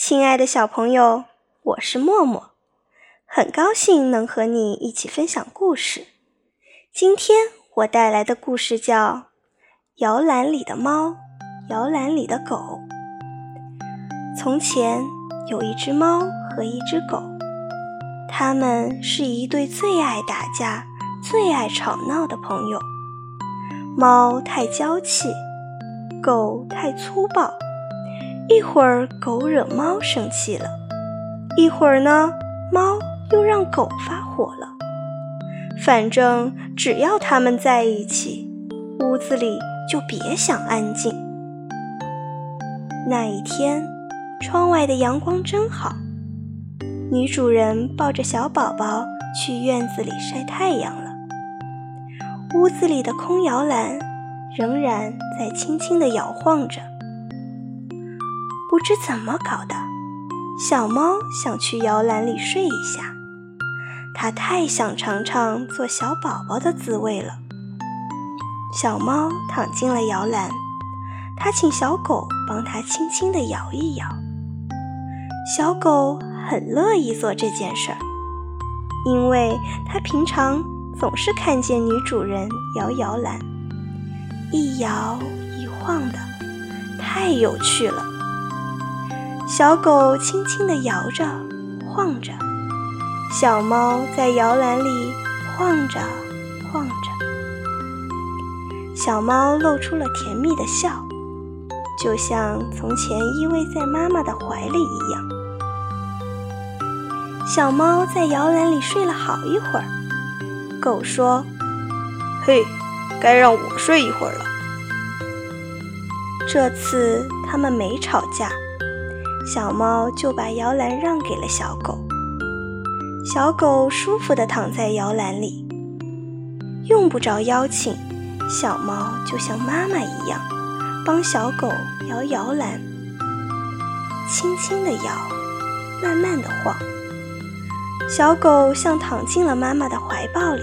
亲爱的小朋友，我是默默，很高兴能和你一起分享故事。今天我带来的故事叫《摇篮里的猫，摇篮里的狗》。从前有一只猫和一只狗，它们是一对最爱打架、最爱吵闹的朋友。猫太娇气。狗太粗暴，一会儿狗惹猫生气了，一会儿呢，猫又让狗发火了。反正只要他们在一起，屋子里就别想安静。那一天，窗外的阳光真好，女主人抱着小宝宝去院子里晒太阳了。屋子里的空摇篮。仍然在轻轻地摇晃着，不知怎么搞的，小猫想去摇篮里睡一下，它太想尝尝做小宝宝的滋味了。小猫躺进了摇篮，它请小狗帮它轻轻地摇一摇。小狗很乐意做这件事儿，因为它平常总是看见女主人摇摇篮。一摇一晃的，太有趣了。小狗轻轻地摇着、晃着，小猫在摇篮里晃着、晃着。小猫露出了甜蜜的笑，就像从前依偎在妈妈的怀里一样。小猫在摇篮里睡了好一会儿。狗说：“嘿。”该让我睡一会儿了。这次他们没吵架，小猫就把摇篮让给了小狗。小狗舒服地躺在摇篮里，用不着邀请，小猫就像妈妈一样，帮小狗摇摇篮，轻轻地摇，慢慢地晃。小狗像躺进了妈妈的怀抱里。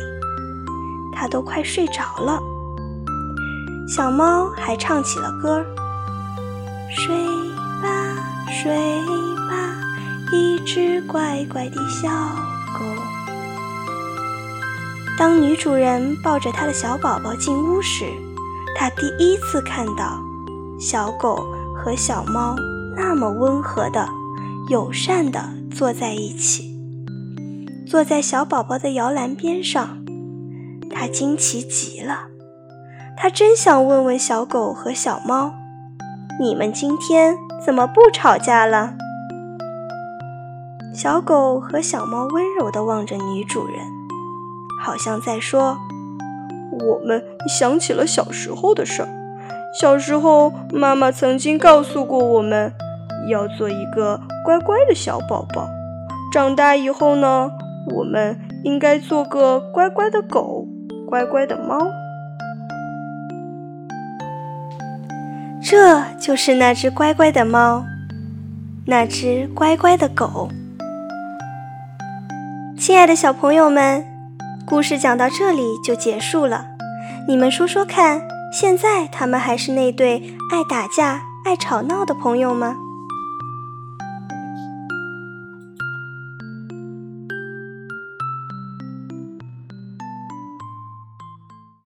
它都快睡着了，小猫还唱起了歌儿：“睡，睡吧，一只乖乖的小狗。”当女主人抱着她的小宝宝进屋时，她第一次看到小狗和小猫那么温和的、友善的坐在一起，坐在小宝宝的摇篮边上。她惊奇极了，她真想问问小狗和小猫：“你们今天怎么不吵架了？”小狗和小猫温柔地望着女主人，好像在说：“我们想起了小时候的事儿。小时候，妈妈曾经告诉过我们，要做一个乖乖的小宝宝。长大以后呢，我们应该做个乖乖的狗。”乖乖的猫，这就是那只乖乖的猫，那只乖乖的狗。亲爱的小朋友们，故事讲到这里就结束了。你们说说看，现在他们还是那对爱打架、爱吵闹的朋友吗？